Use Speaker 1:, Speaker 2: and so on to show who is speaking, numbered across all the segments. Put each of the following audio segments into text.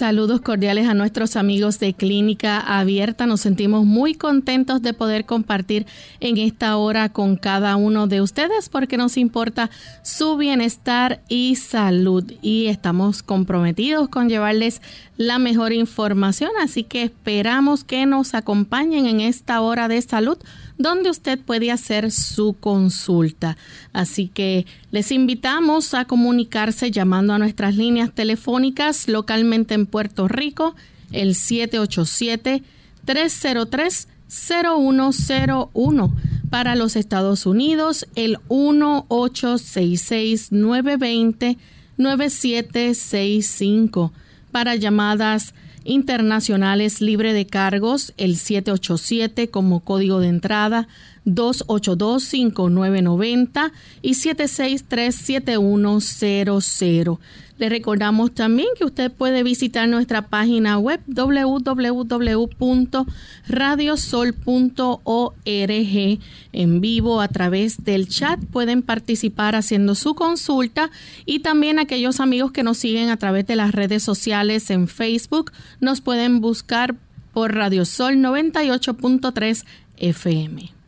Speaker 1: Saludos cordiales a nuestros amigos de Clínica Abierta. Nos sentimos muy contentos de poder compartir en esta hora con cada uno de ustedes porque nos importa su bienestar y salud y estamos comprometidos con llevarles la mejor información, así que esperamos que nos acompañen en esta hora de salud donde usted puede hacer su consulta. Así que les invitamos a comunicarse llamando a nuestras líneas telefónicas localmente en Puerto Rico, el 787-303-0101. Para los Estados Unidos, el 1866-920-9765. Para llamadas internacionales libre de cargos, el 787 como código de entrada, 282-5990 y 763-7100. Le recordamos también que usted puede visitar nuestra página web www.radiosol.org en vivo a través del chat. Pueden participar haciendo su consulta y también aquellos amigos que nos siguen a través de las redes sociales en Facebook nos pueden buscar por Radio Sol 98.3 FM.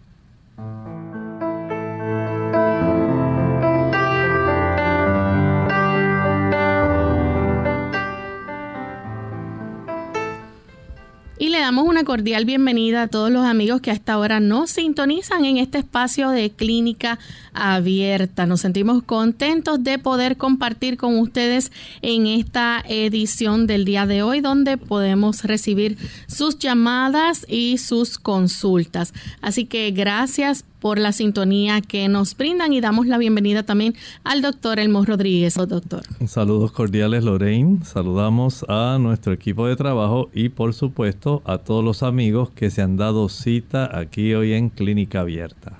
Speaker 1: Y le damos una cordial bienvenida a todos los amigos que hasta ahora nos sintonizan en este espacio de clínica abierta. Nos sentimos contentos de poder compartir con ustedes en esta edición del día de hoy donde podemos recibir sus llamadas y sus consultas. Así que gracias por la sintonía que nos brindan y damos la bienvenida también al doctor Elmo Rodríguez. Oh, doctor.
Speaker 2: Saludos cordiales Lorraine, saludamos a nuestro equipo de trabajo y por supuesto a todos los amigos que se han dado cita aquí hoy en Clínica Abierta.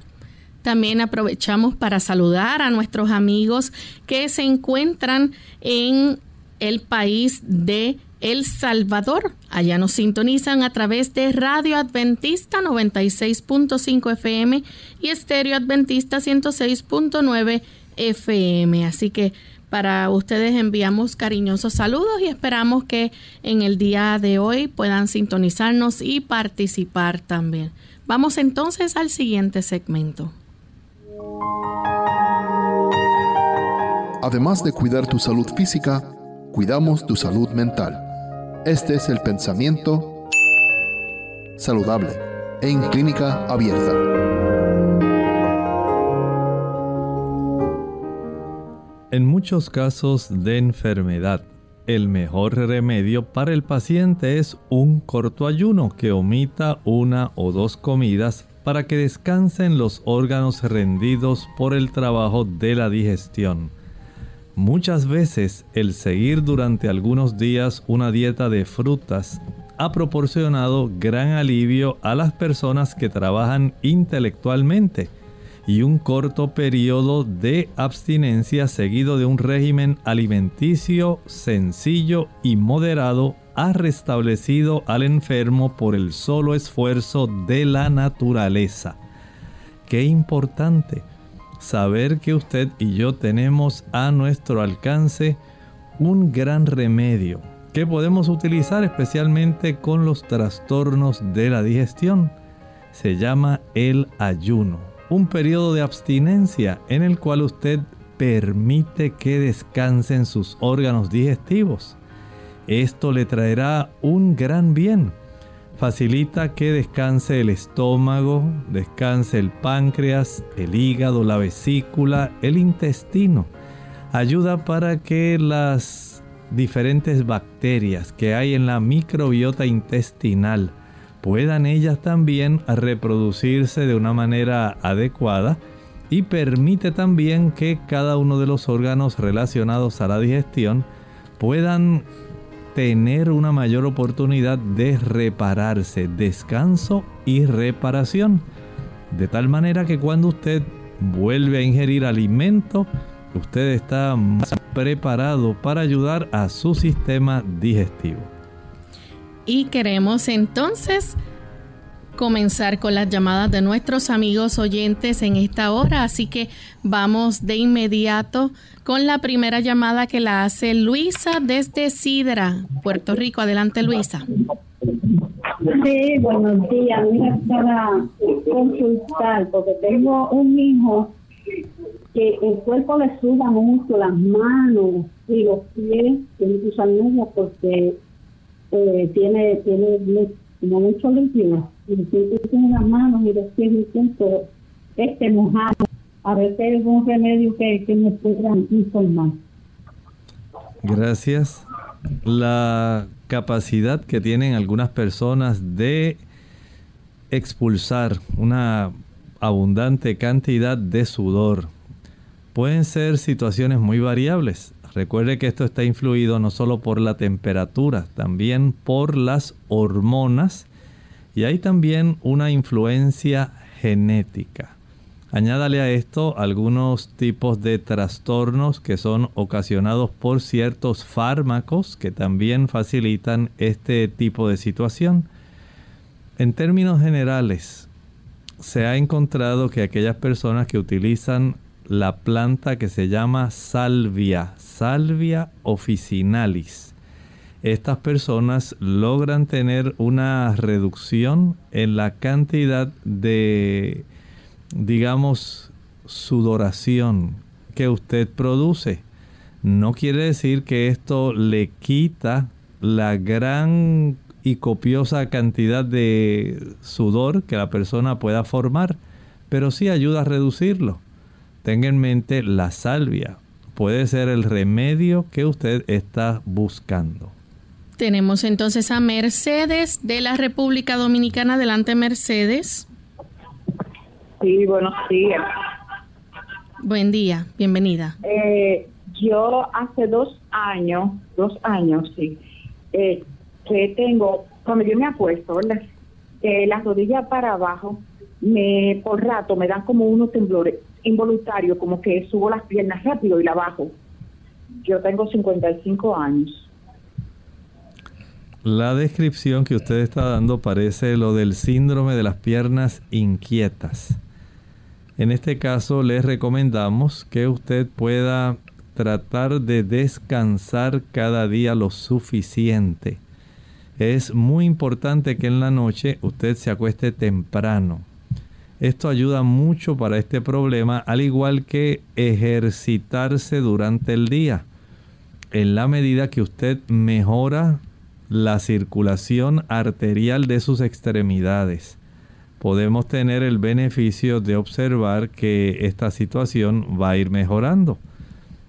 Speaker 1: También aprovechamos para saludar a nuestros amigos que se encuentran en el país de el Salvador. Allá nos sintonizan a través de Radio Adventista 96.5 FM y Estéreo Adventista 106.9 FM. Así que para ustedes enviamos cariñosos saludos y esperamos que en el día de hoy puedan sintonizarnos y participar también. Vamos entonces al siguiente segmento.
Speaker 3: Además de cuidar tu salud física, cuidamos tu salud mental. Este es el pensamiento saludable en clínica abierta.
Speaker 2: En muchos casos de enfermedad, el mejor remedio para el paciente es un corto ayuno que omita una o dos comidas para que descansen los órganos rendidos por el trabajo de la digestión. Muchas veces el seguir durante algunos días una dieta de frutas ha proporcionado gran alivio a las personas que trabajan intelectualmente y un corto periodo de abstinencia seguido de un régimen alimenticio sencillo y moderado ha restablecido al enfermo por el solo esfuerzo de la naturaleza. Qué importante saber que usted y yo tenemos a nuestro alcance un gran remedio que podemos utilizar especialmente con los trastornos de la digestión. Se llama el ayuno, un periodo de abstinencia en el cual usted permite que descansen sus órganos digestivos. Esto le traerá un gran bien facilita que descanse el estómago, descanse el páncreas, el hígado, la vesícula, el intestino. Ayuda para que las diferentes bacterias que hay en la microbiota intestinal puedan ellas también reproducirse de una manera adecuada y permite también que cada uno de los órganos relacionados a la digestión puedan tener una mayor oportunidad de repararse, descanso y reparación. De tal manera que cuando usted vuelve a ingerir alimento, usted está más preparado para ayudar a su sistema digestivo.
Speaker 1: Y queremos entonces comenzar con las llamadas de nuestros amigos oyentes en esta hora, así que vamos de inmediato con la primera llamada que la hace Luisa desde Sidra, Puerto Rico. Adelante, Luisa.
Speaker 4: Sí, buenos días. Mira, para consultar, porque tengo un hijo que el cuerpo le suda mucho, las manos y los pies, tiene que usar porque eh, tiene, tiene como mucho líquido, y tiene las manos y los pies y siento este mojado. A ver si hay algún remedio que, que me puedan informar.
Speaker 2: Gracias. La capacidad que tienen algunas personas de expulsar una abundante cantidad de sudor pueden ser situaciones muy variables. Recuerde que esto está influido no solo por la temperatura, también por las hormonas y hay también una influencia genética. Añádale a esto algunos tipos de trastornos que son ocasionados por ciertos fármacos que también facilitan este tipo de situación. En términos generales, se ha encontrado que aquellas personas que utilizan la planta que se llama salvia, salvia officinalis. Estas personas logran tener una reducción en la cantidad de, digamos, sudoración que usted produce. No quiere decir que esto le quita la gran y copiosa cantidad de sudor que la persona pueda formar, pero sí ayuda a reducirlo tenga en mente la salvia. Puede ser el remedio que usted está buscando.
Speaker 1: Tenemos entonces a Mercedes de la República Dominicana. Adelante, Mercedes.
Speaker 5: Sí, buenos días.
Speaker 1: Buen día, bienvenida.
Speaker 5: Eh, yo hace dos años, dos años, sí, eh, que tengo, cuando yo me apuesto, ¿verdad? Eh, las rodillas para abajo, me por rato me dan como unos temblores involuntario, como que subo las piernas rápido y la bajo. Yo tengo 55 años.
Speaker 2: La descripción que usted está dando parece lo del síndrome de las piernas inquietas. En este caso les recomendamos que usted pueda tratar de descansar cada día lo suficiente. Es muy importante que en la noche usted se acueste temprano esto ayuda mucho para este problema, al igual que ejercitarse durante el día. En la medida que usted mejora la circulación arterial de sus extremidades, podemos tener el beneficio de observar que esta situación va a ir mejorando.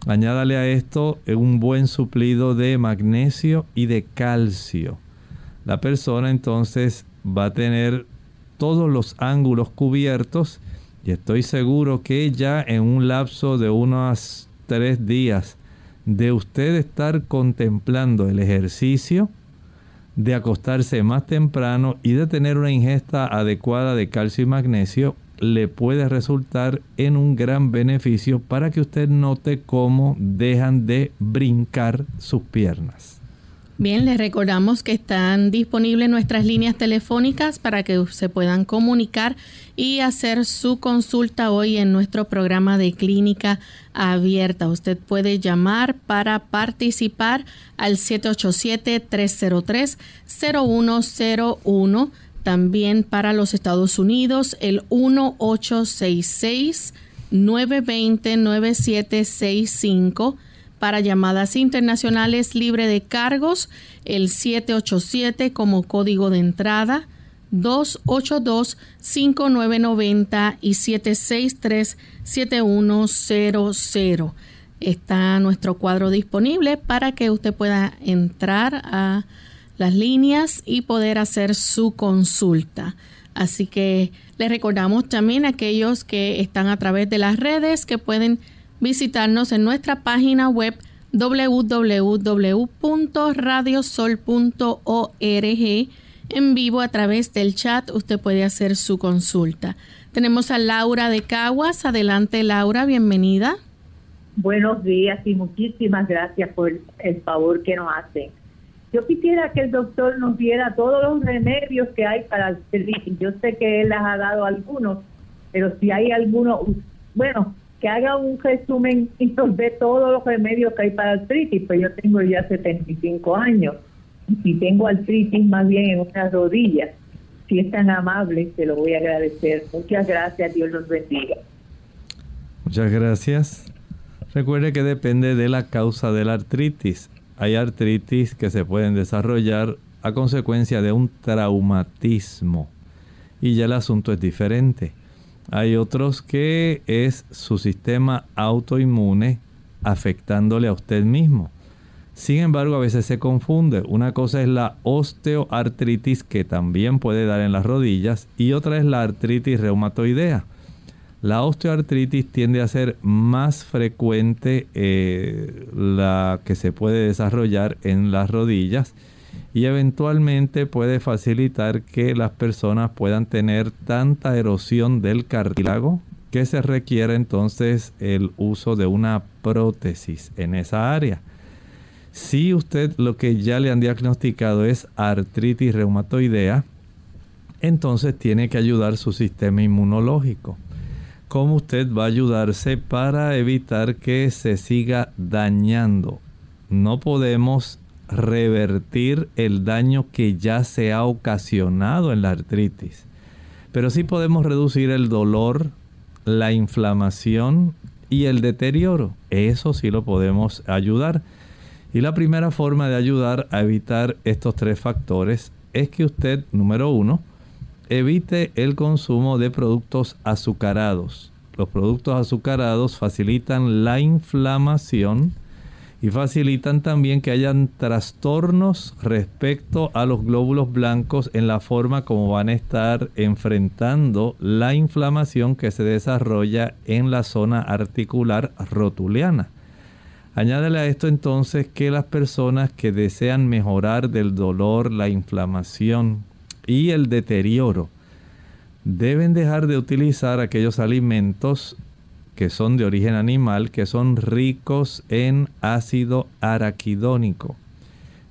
Speaker 2: Añádale a esto un buen suplido de magnesio y de calcio. La persona entonces va a tener todos los ángulos cubiertos y estoy seguro que ya en un lapso de unos tres días de usted estar contemplando el ejercicio, de acostarse más temprano y de tener una ingesta adecuada de calcio y magnesio, le puede resultar en un gran beneficio para que usted note cómo dejan de brincar sus piernas.
Speaker 1: Bien, les recordamos que están disponibles nuestras líneas telefónicas para que se puedan comunicar y hacer su consulta hoy en nuestro programa de clínica abierta. Usted puede llamar para participar al 787-303-0101. También para los Estados Unidos, el 1866 920 9765 para llamadas internacionales libre de cargos, el 787 como código de entrada, 282-5990 y 763-7100. Está nuestro cuadro disponible para que usted pueda entrar a las líneas y poder hacer su consulta. Así que les recordamos también a aquellos que están a través de las redes que pueden visitarnos en nuestra página web www.radiosol.org en vivo a través del chat. Usted puede hacer su consulta. Tenemos a Laura de Caguas. Adelante, Laura, bienvenida.
Speaker 6: Buenos días y muchísimas gracias por el favor que nos hacen. Yo quisiera que el doctor nos diera todos los remedios que hay para el. Yo sé que él las ha dado algunos, pero si hay algunos, bueno, que haga un resumen y nos todos los remedios que hay para artritis, pues yo tengo ya 75 años y tengo artritis más bien en unas rodillas. Si es tan amable, se lo voy a agradecer. Muchas gracias, Dios los bendiga.
Speaker 2: Muchas gracias. Recuerde que depende de la causa de la artritis. Hay artritis que se pueden desarrollar a consecuencia de un traumatismo y ya el asunto es diferente. Hay otros que es su sistema autoinmune afectándole a usted mismo. Sin embargo, a veces se confunde. Una cosa es la osteoartritis que también puede dar en las rodillas y otra es la artritis reumatoidea. La osteoartritis tiende a ser más frecuente eh, la que se puede desarrollar en las rodillas y eventualmente puede facilitar que las personas puedan tener tanta erosión del cartílago que se requiere entonces el uso de una prótesis en esa área. Si usted lo que ya le han diagnosticado es artritis reumatoidea, entonces tiene que ayudar su sistema inmunológico cómo usted va a ayudarse para evitar que se siga dañando. No podemos revertir el daño que ya se ha ocasionado en la artritis, pero sí podemos reducir el dolor, la inflamación y el deterioro. Eso sí lo podemos ayudar. Y la primera forma de ayudar a evitar estos tres factores es que usted, número uno, evite el consumo de productos azucarados. Los productos azucarados facilitan la inflamación y facilitan también que hayan trastornos respecto a los glóbulos blancos en la forma como van a estar enfrentando la inflamación que se desarrolla en la zona articular rotuliana. Añádele a esto entonces que las personas que desean mejorar del dolor, la inflamación, y el deterioro. Deben dejar de utilizar aquellos alimentos que son de origen animal, que son ricos en ácido araquidónico.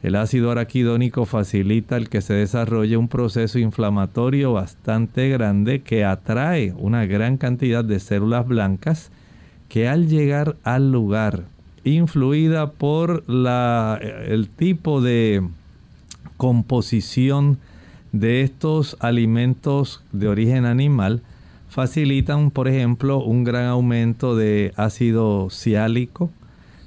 Speaker 2: El ácido araquidónico facilita el que se desarrolle un proceso inflamatorio bastante grande que atrae una gran cantidad de células blancas que al llegar al lugar, influida por la, el tipo de composición de estos alimentos de origen animal facilitan, por ejemplo, un gran aumento de ácido ciálico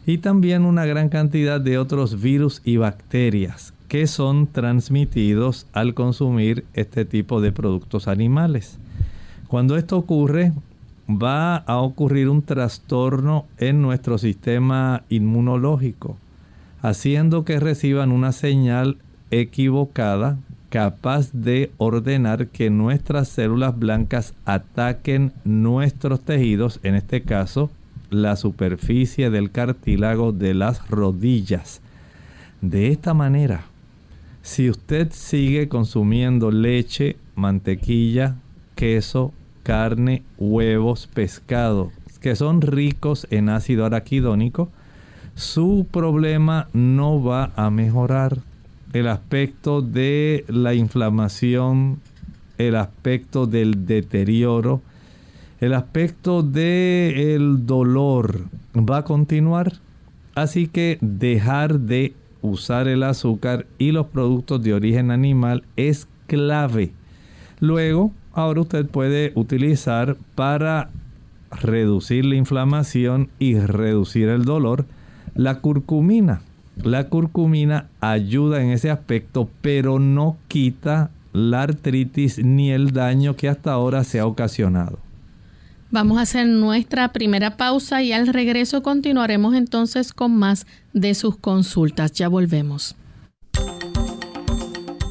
Speaker 2: y también una gran cantidad de otros virus y bacterias que son transmitidos al consumir este tipo de productos animales. Cuando esto ocurre, va a ocurrir un trastorno en nuestro sistema inmunológico, haciendo que reciban una señal equivocada capaz de ordenar que nuestras células blancas ataquen nuestros tejidos, en este caso la superficie del cartílago de las rodillas. De esta manera, si usted sigue consumiendo leche, mantequilla, queso, carne, huevos, pescado, que son ricos en ácido araquidónico, su problema no va a mejorar el aspecto de la inflamación, el aspecto del deterioro, el aspecto del dolor va a continuar. Así que dejar de usar el azúcar y los productos de origen animal es clave. Luego, ahora usted puede utilizar para reducir la inflamación y reducir el dolor la curcumina. La curcumina ayuda en ese aspecto, pero no quita la artritis ni el daño que hasta ahora se ha ocasionado.
Speaker 1: Vamos a hacer nuestra primera pausa y al regreso continuaremos entonces con más de sus consultas. Ya volvemos.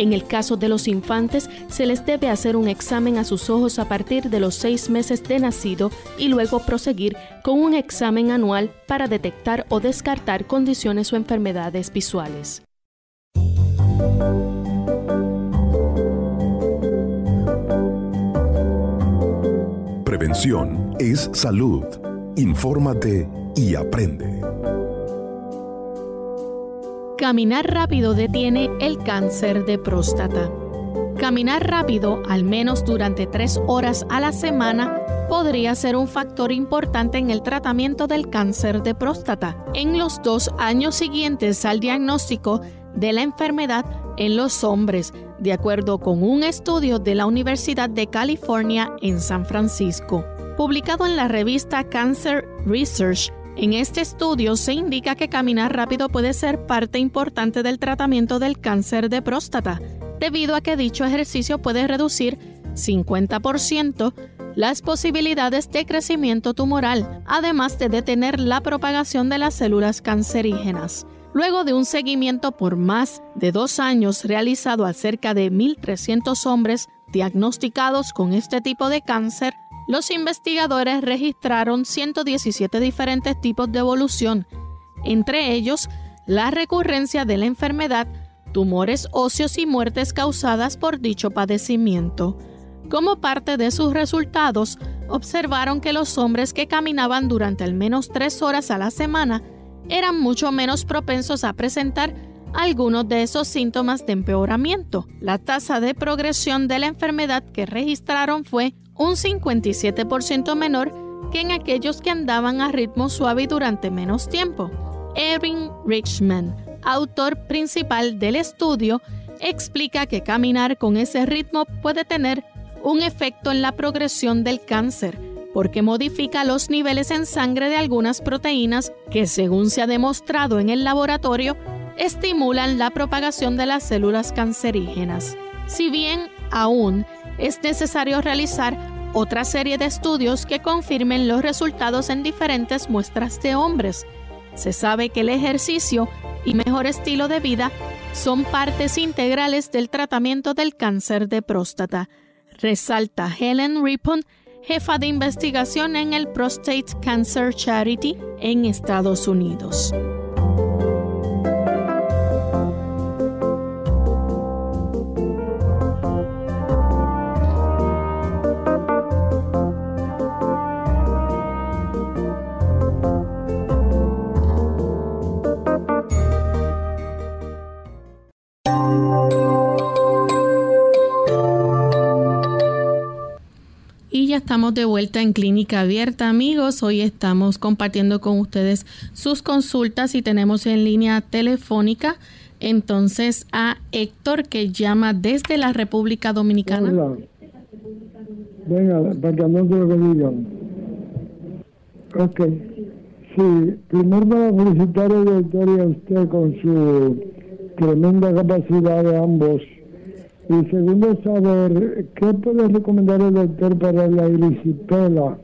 Speaker 7: En el caso de los infantes, se les debe hacer un examen a sus ojos a partir de los seis meses de nacido y luego proseguir con un examen anual para detectar o descartar condiciones o enfermedades visuales.
Speaker 8: Prevención es salud. Infórmate y aprende.
Speaker 1: Caminar rápido detiene el cáncer de próstata. Caminar rápido, al menos durante tres horas a la semana, podría ser un factor importante en el tratamiento del cáncer de próstata. En los dos años siguientes al diagnóstico de la enfermedad en los hombres, de acuerdo con un estudio de la Universidad de California en San Francisco. Publicado en la revista Cancer Research, en este estudio se indica que caminar rápido puede ser parte importante del tratamiento del cáncer de próstata, debido a que dicho ejercicio puede reducir 50% las posibilidades de crecimiento tumoral, además de detener la propagación de las células cancerígenas. Luego de un seguimiento por más de dos años realizado a cerca de 1.300 hombres diagnosticados con este tipo de cáncer, los investigadores registraron 117 diferentes tipos de evolución, entre ellos la recurrencia de la enfermedad, tumores óseos y muertes causadas por dicho padecimiento. Como parte de sus resultados, observaron que los hombres que caminaban durante al menos tres horas a la semana eran mucho menos propensos a presentar algunos de esos síntomas de empeoramiento. La tasa de progresión de la enfermedad que registraron fue un 57% menor que en aquellos que andaban a ritmo suave durante menos tiempo. Erin Richman, autor principal del estudio, explica que caminar con ese ritmo puede tener un efecto en la progresión del cáncer, porque modifica los niveles en sangre de algunas proteínas que, según se ha demostrado en el laboratorio, estimulan la propagación de las células cancerígenas. Si bien aún es necesario realizar otra serie de estudios que confirmen los resultados en diferentes muestras de hombres. Se sabe que el ejercicio y mejor estilo de vida son partes integrales del tratamiento del cáncer de próstata, resalta Helen Ripon, jefa de investigación en el Prostate Cancer Charity en Estados Unidos. Estamos de vuelta en Clínica Abierta, amigos. Hoy estamos compartiendo con ustedes sus consultas y tenemos en línea telefónica entonces a Héctor que llama desde la República Dominicana.
Speaker 9: Hola. Venga, para que no te lo digan. Ok. Sí, primero para felicitar a doctor y a usted con su tremenda capacidad de ambos y segundo, saber qué puede recomendar el doctor para la erisipela,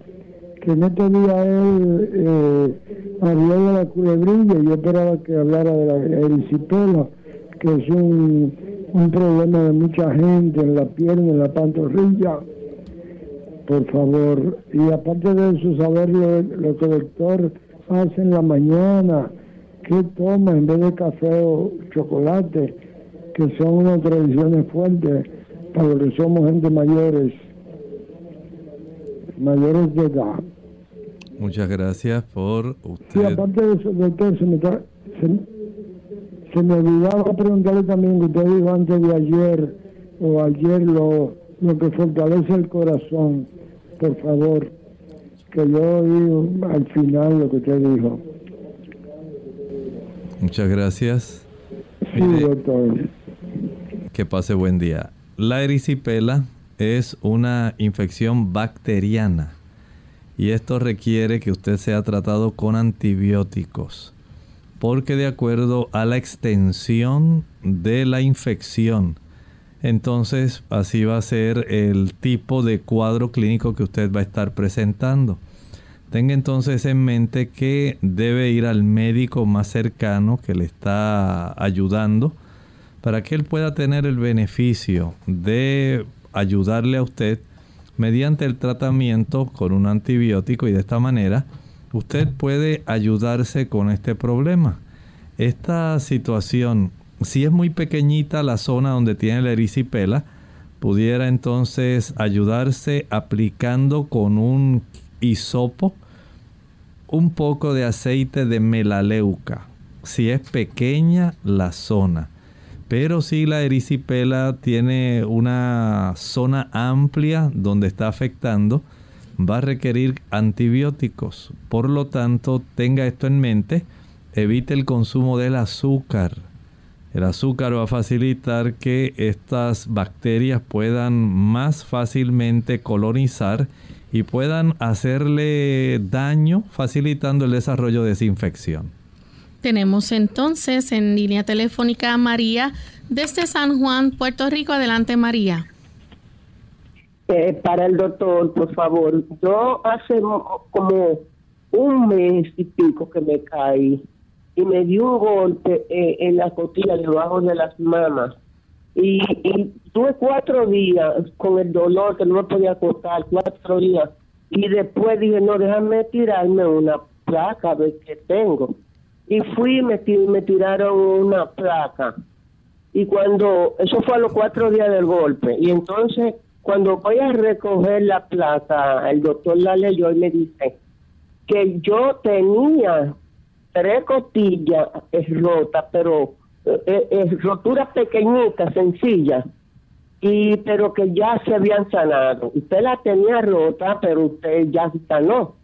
Speaker 9: que en este día él eh, habló de la culebrilla y yo esperaba que hablara de la erisipela, que es un, un problema de mucha gente en la pierna, en la pantorrilla. Por favor, y aparte de eso, saber lo, lo que el doctor hace en la mañana, qué toma en vez de café o chocolate que son unas tradiciones fuertes para los que somos gente mayores, mayores de edad.
Speaker 2: Muchas gracias por usted.
Speaker 9: Sí, aparte de eso, doctor, se me, se, me olvidaba preguntarle también que usted dijo antes de ayer o ayer lo, lo que fortalece el corazón, por favor, que yo oí al final lo que usted dijo.
Speaker 2: Muchas gracias.
Speaker 9: Sí, doctor.
Speaker 2: Que pase buen día. La erisipela es una infección bacteriana y esto requiere que usted sea tratado con antibióticos porque de acuerdo a la extensión de la infección, entonces así va a ser el tipo de cuadro clínico que usted va a estar presentando. Tenga entonces en mente que debe ir al médico más cercano que le está ayudando para que él pueda tener el beneficio de ayudarle a usted mediante el tratamiento con un antibiótico y de esta manera usted puede ayudarse con este problema. Esta situación, si es muy pequeñita la zona donde tiene la erisipela, pudiera entonces ayudarse aplicando con un hisopo un poco de aceite de melaleuca, si es pequeña la zona. Pero si la erisipela tiene una zona amplia donde está afectando, va a requerir antibióticos. Por lo tanto, tenga esto en mente. Evite el consumo del azúcar. El azúcar va a facilitar que estas bacterias puedan más fácilmente colonizar y puedan hacerle daño facilitando el desarrollo de esa infección.
Speaker 1: Tenemos entonces en línea telefónica a María desde San Juan, Puerto Rico. Adelante María.
Speaker 10: Eh, para el doctor, por favor. Yo hace como un mes y pico que me caí y me dio un golpe eh, en la costilla debajo de las mamas. Y, y, tuve cuatro días con el dolor que no me podía acostar, cuatro días. Y después dije, no, déjame tirarme una placa de que tengo. Y fui me, me tiraron una placa. Y cuando, eso fue a los cuatro días del golpe. Y entonces cuando voy a recoger la placa, el doctor la leyó y me dice que yo tenía tres costillas rotas, pero eh, eh, roturas pequeñitas, sencillas, y pero que ya se habían sanado. Usted la tenía rota, pero usted ya sanó,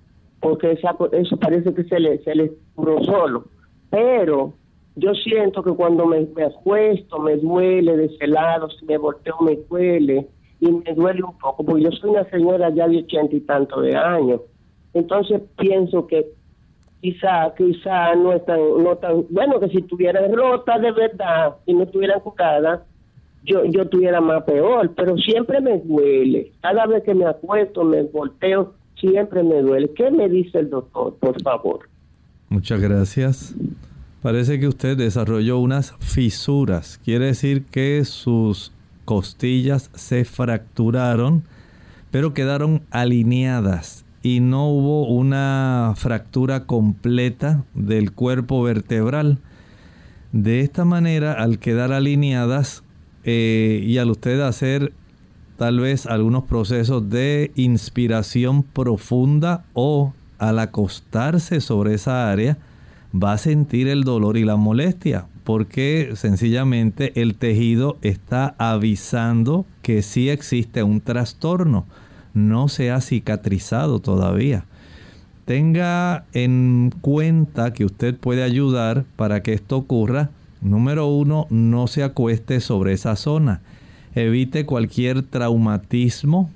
Speaker 10: porque eso parece que se le, se le curó solo. Pero yo siento que cuando me, me acuesto me duele de ese lado, si me volteo me duele y me duele un poco, porque yo soy una señora ya de ochenta y tanto de años. Entonces pienso que quizá, quizá no es tan, no tan, bueno, que si estuviera rota de verdad y no estuviera curada, yo, yo tuviera más peor, pero siempre me duele. Cada vez que me acuesto, me volteo, siempre me duele. ¿Qué me dice el doctor, por favor?
Speaker 2: Muchas gracias. Parece que usted desarrolló unas fisuras. Quiere decir que sus costillas se fracturaron, pero quedaron alineadas y no hubo una fractura completa del cuerpo vertebral. De esta manera, al quedar alineadas eh, y al usted hacer tal vez algunos procesos de inspiración profunda o al acostarse sobre esa área, va a sentir el dolor y la molestia porque sencillamente el tejido está avisando que sí existe un trastorno, no se ha cicatrizado todavía. Tenga en cuenta que usted puede ayudar para que esto ocurra. Número uno, no se acueste sobre esa zona. Evite cualquier traumatismo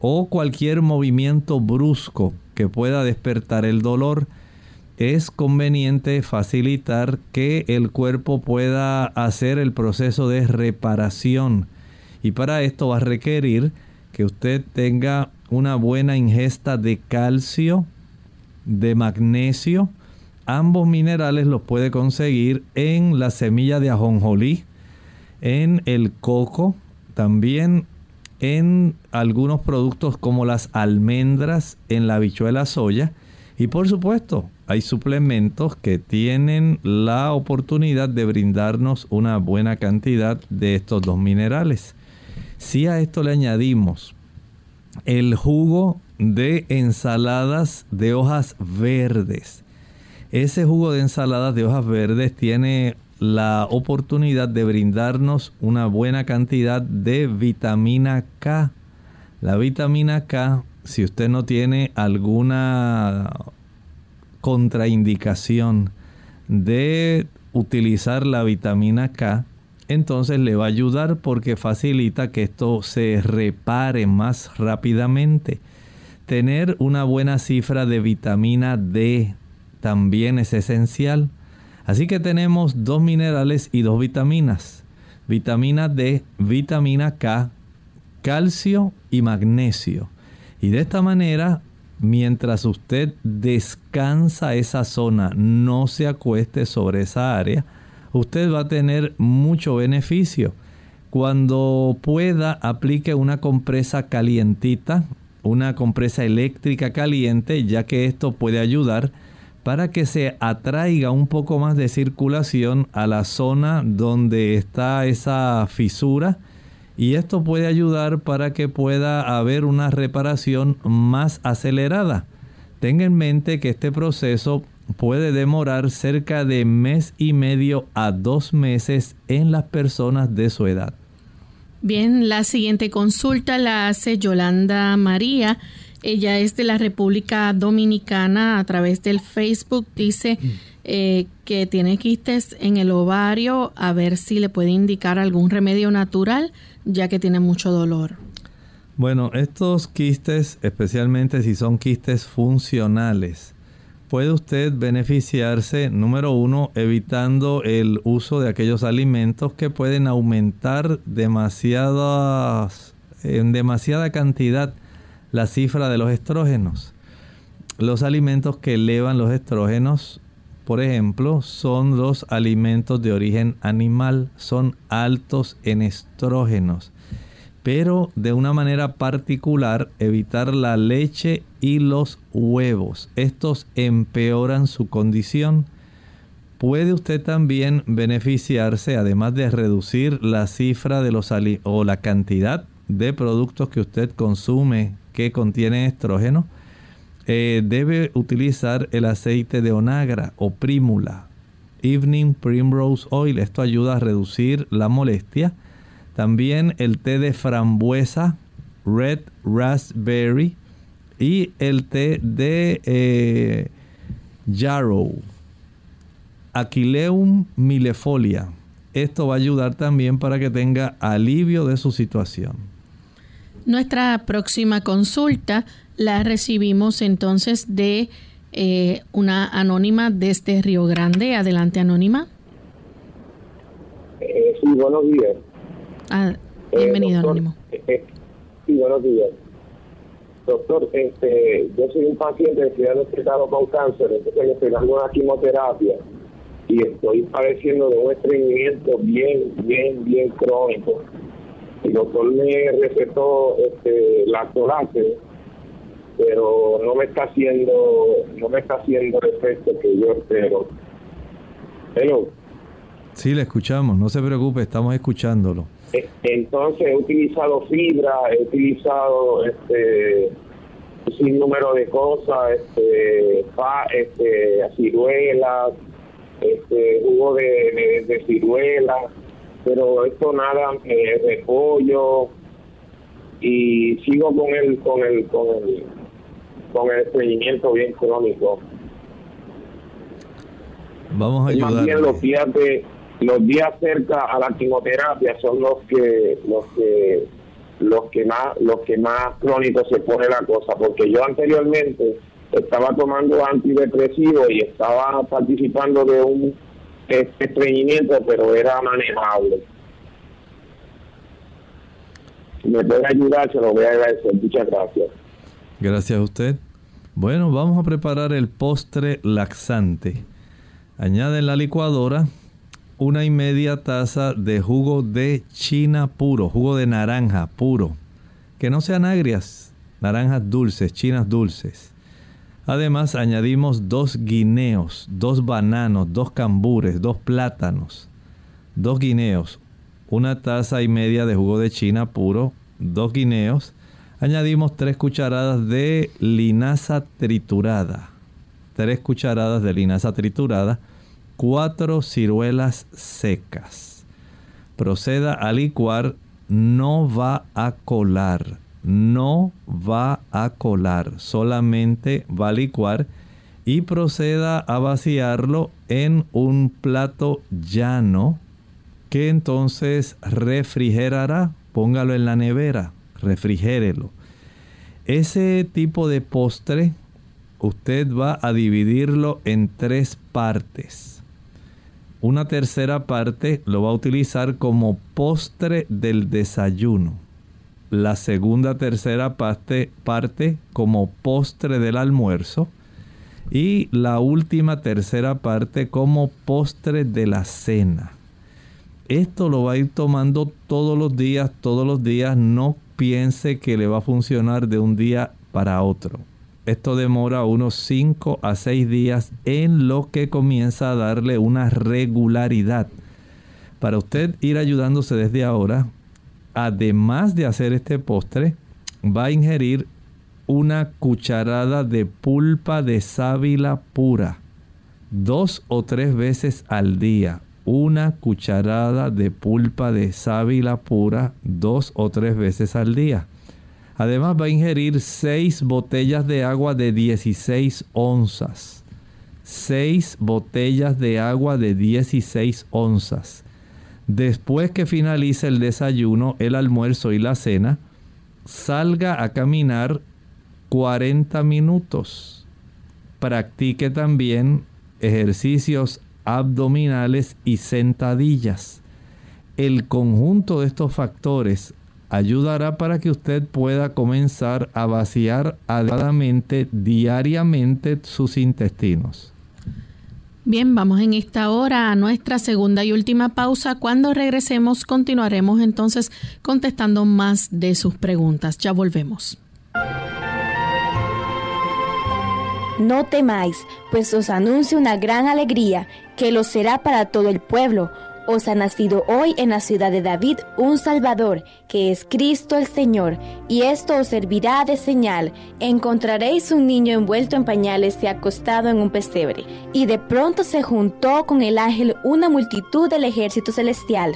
Speaker 2: o cualquier movimiento brusco que pueda despertar el dolor es conveniente facilitar que el cuerpo pueda hacer el proceso de reparación. Y para esto va a requerir que usted tenga una buena ingesta de calcio, de magnesio. Ambos minerales los puede conseguir en la semilla de ajonjolí, en el coco, también en algunos productos como las almendras, en la habichuela soya y por supuesto hay suplementos que tienen la oportunidad de brindarnos una buena cantidad de estos dos minerales. Si a esto le añadimos el jugo de ensaladas de hojas verdes, ese jugo de ensaladas de hojas verdes tiene la oportunidad de brindarnos una buena cantidad de vitamina K. La vitamina K, si usted no tiene alguna contraindicación de utilizar la vitamina K, entonces le va a ayudar porque facilita que esto se repare más rápidamente. tener una buena cifra de vitamina D también es esencial. Así que tenemos dos minerales y dos vitaminas. Vitamina D, vitamina K, calcio y magnesio. Y de esta manera, mientras usted descansa esa zona, no se acueste sobre esa área, usted va a tener mucho beneficio. Cuando pueda, aplique una compresa calientita, una compresa eléctrica caliente, ya que esto puede ayudar para que se atraiga un poco más de circulación a la zona donde está esa fisura y esto puede ayudar para que pueda haber una reparación más acelerada. Tenga en mente que este proceso puede demorar cerca de mes y medio a dos meses en las personas de su edad.
Speaker 1: Bien, la siguiente consulta la hace Yolanda María. Ella es de la República Dominicana a través del Facebook. Dice eh, que tiene quistes en el ovario, a ver si le puede indicar algún remedio natural, ya que tiene mucho dolor.
Speaker 2: Bueno, estos quistes, especialmente si son quistes funcionales, puede usted beneficiarse, número uno, evitando el uso de aquellos alimentos que pueden aumentar demasiadas, en demasiada cantidad la cifra de los estrógenos. Los alimentos que elevan los estrógenos, por ejemplo, son los alimentos de origen animal, son altos en estrógenos. Pero de una manera particular, evitar la leche y los huevos. Estos empeoran su condición. Puede usted también beneficiarse, además de reducir la cifra de los o la cantidad de productos que usted consume que contiene estrógeno, eh, debe utilizar el aceite de onagra o prímula, Evening Primrose Oil. Esto ayuda a reducir la molestia. También el té de frambuesa, Red Raspberry y el té de eh, Yarrow, Aquileum milefolia. Esto va a ayudar también para que tenga alivio de su situación.
Speaker 1: Nuestra próxima consulta la recibimos entonces de eh, una anónima desde Río Grande. Adelante, anónima.
Speaker 11: Eh, sí, buenos días.
Speaker 1: Ah, bienvenido,
Speaker 11: eh,
Speaker 1: anónimo.
Speaker 11: sí, buenos días. Doctor, este, yo soy un paciente que ha diagnosticado con cáncer, estoy dando una quimioterapia y estoy padeciendo de un estreñimiento bien, bien, bien crónico el doctor me recetó este, lactolase, pero no me está haciendo, no me está haciendo el efecto que yo espero. Hello.
Speaker 2: Sí, le escuchamos, no se preocupe, estamos escuchándolo.
Speaker 11: E, entonces he utilizado fibra, he utilizado este un número de cosas, este, fa, este ciruelas, este jugo de, de, de ciruelas, pero esto nada eh, repollo y sigo con el con el con el con el estreñimiento bien crónico.
Speaker 2: Vamos a ayudar
Speaker 11: los días de los días cerca a la quimioterapia son los que los que los que más los que más crónicos se pone la cosa porque yo anteriormente estaba tomando antidepresivos y estaba participando de un este estreñimiento, pero era manejable. Si me puede ayudar, se lo voy a agradecer. Muchas gracias.
Speaker 2: Gracias a usted. Bueno, vamos a preparar el postre laxante. Añade en la licuadora una y media taza de jugo de china puro, jugo de naranja puro. Que no sean agrias, naranjas dulces, chinas dulces. Además añadimos dos guineos, dos bananos, dos cambures, dos plátanos, dos guineos, una taza y media de jugo de china puro, dos guineos. Añadimos tres cucharadas de linaza triturada, tres cucharadas de linaza triturada, cuatro ciruelas secas. Proceda a licuar, no va a colar no va a colar, solamente va a licuar y proceda a vaciarlo en un plato llano que entonces refrigerará. Póngalo en la nevera, refrigérelo. Ese tipo de postre usted va a dividirlo en tres partes. Una tercera parte lo va a utilizar como postre del desayuno. La segunda tercera parte, parte como postre del almuerzo. Y la última tercera parte como postre de la cena. Esto lo va a ir tomando todos los días, todos los días. No piense que le va a funcionar de un día para otro. Esto demora unos 5 a 6 días en lo que comienza a darle una regularidad. Para usted ir ayudándose desde ahora, además de hacer este postre, va a ingerir una cucharada de pulpa de sábila pura dos o tres veces al día. Una cucharada de pulpa de sábila pura dos o tres veces al día. Además va a ingerir 6 botellas de agua de 16 onzas. 6 botellas de agua de 16 onzas. Después que finalice el desayuno, el almuerzo y la cena, salga a caminar 40 minutos. Practique también ejercicios abdominales y sentadillas. El conjunto de estos factores ayudará para que usted pueda comenzar a vaciar adecuadamente diariamente sus intestinos.
Speaker 1: Bien, vamos en esta hora a nuestra segunda y última pausa. Cuando regresemos continuaremos entonces contestando más de sus preguntas. Ya volvemos.
Speaker 12: No temáis, pues os anuncio una gran alegría, que lo será para todo el pueblo os ha nacido hoy en la ciudad de David un Salvador, que es Cristo el Señor, y esto os servirá de señal. Encontraréis un niño envuelto en pañales y acostado en un pesebre. Y de pronto se juntó con el ángel una multitud del ejército celestial,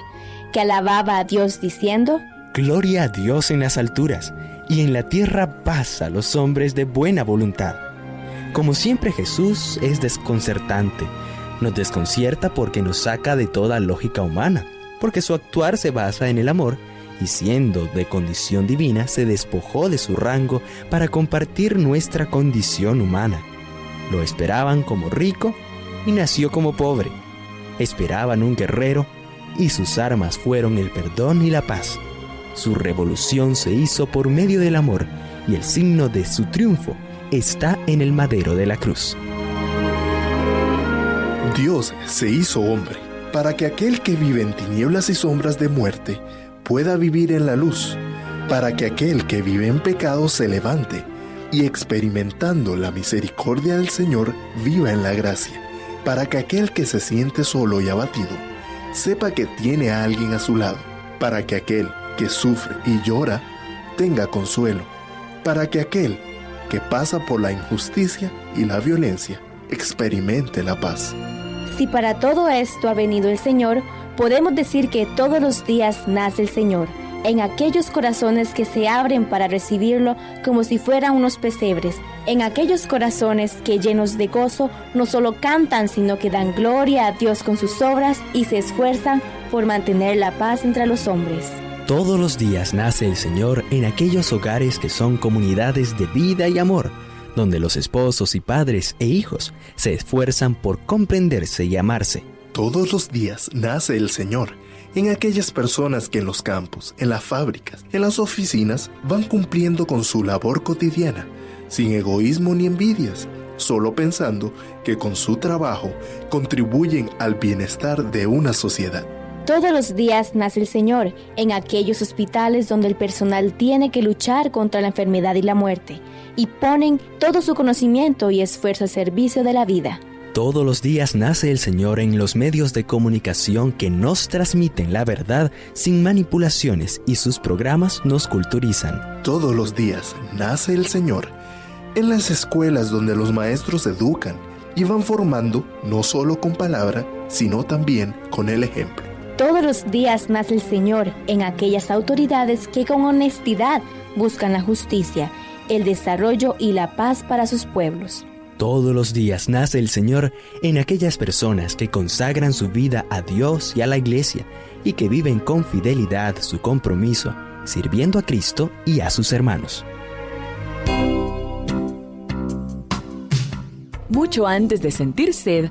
Speaker 12: que alababa a Dios diciendo,
Speaker 13: Gloria a Dios en las alturas, y en la tierra paz a los hombres de buena voluntad. Como siempre Jesús es desconcertante nos desconcierta porque nos saca de toda lógica humana, porque su actuar se basa en el amor y siendo de condición divina se despojó de su rango para compartir nuestra condición humana. Lo esperaban como rico y nació como pobre. Esperaban un guerrero y sus armas fueron el perdón y la paz. Su revolución se hizo por medio del amor y el signo de su triunfo está en el madero de la cruz.
Speaker 14: Dios se hizo hombre para que aquel que vive en tinieblas y sombras de muerte pueda vivir en la luz, para que aquel que vive en pecado se levante y experimentando la misericordia del Señor viva en la gracia, para que aquel que se siente solo y abatido sepa que tiene a alguien a su lado, para que aquel que sufre y llora tenga consuelo, para que aquel que pasa por la injusticia y la violencia experimente la paz.
Speaker 12: Si para todo esto ha venido el Señor, podemos decir que todos los días nace el Señor, en aquellos corazones que se abren para recibirlo como si fueran unos pesebres, en aquellos corazones que llenos de gozo no solo cantan, sino que dan gloria a Dios con sus obras y se esfuerzan por mantener la paz entre los hombres.
Speaker 13: Todos los días nace el Señor en aquellos hogares que son comunidades de vida y amor donde los esposos y padres e hijos se esfuerzan por comprenderse y amarse.
Speaker 14: Todos los días nace el Señor en aquellas personas que en los campos, en las fábricas, en las oficinas van cumpliendo con su labor cotidiana, sin egoísmo ni envidias, solo pensando que con su trabajo contribuyen al bienestar de una sociedad.
Speaker 12: Todos los días nace el Señor en aquellos hospitales donde el personal tiene que luchar contra la enfermedad y la muerte y ponen todo su conocimiento y esfuerzo al servicio de la vida.
Speaker 13: Todos los días nace el Señor en los medios de comunicación que nos transmiten la verdad sin manipulaciones y sus programas nos culturizan.
Speaker 14: Todos los días nace el Señor en las escuelas donde los maestros educan y van formando no solo con palabra, sino también con el ejemplo.
Speaker 12: Todos los días nace el Señor en aquellas autoridades que con honestidad buscan la justicia, el desarrollo y la paz para sus pueblos.
Speaker 13: Todos los días nace el Señor en aquellas personas que consagran su vida a Dios y a la Iglesia y que viven con fidelidad su compromiso, sirviendo a Cristo y a sus hermanos.
Speaker 15: Mucho antes de sentir sed,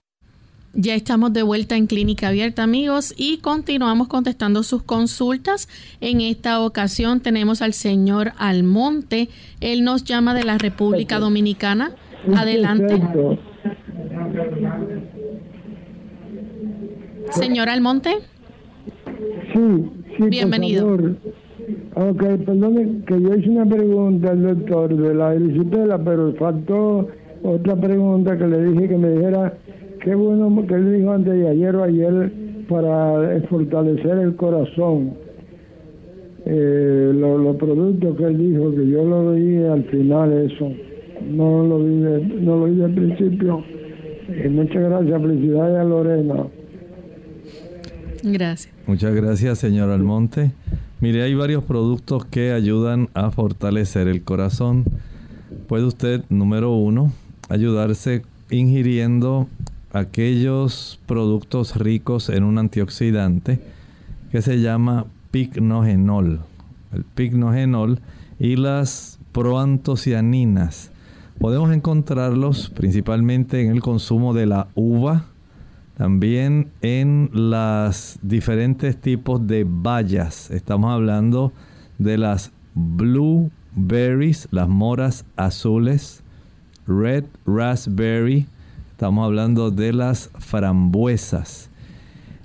Speaker 1: Ya estamos de vuelta en Clínica Abierta, amigos, y continuamos contestando sus consultas. En esta ocasión tenemos al señor Almonte. Él nos llama de la República Dominicana. Adelante. Señor Almonte.
Speaker 9: Sí, sí.
Speaker 1: Bienvenido.
Speaker 9: Por favor. Ok, perdone que yo hice una pregunta al doctor de la erisipela, pero faltó otra pregunta que le dije que me dijera qué bueno que él dijo antes de ayer o ayer para fortalecer el corazón. Eh, los productos que él dijo, que yo lo vi al final eso, no lo vi, no lo vi al principio. Eh, muchas gracias, felicidades a Lorena.
Speaker 1: Gracias.
Speaker 2: Muchas gracias, señor Almonte. Mire, hay varios productos que ayudan a fortalecer el corazón. Puede usted, número uno, ayudarse ingiriendo aquellos productos ricos en un antioxidante que se llama picnogenol. El picnogenol y las proantocianinas. Podemos encontrarlos principalmente en el consumo de la uva, también en los diferentes tipos de bayas. Estamos hablando de las blueberries, las moras azules, red raspberry, estamos hablando de las frambuesas.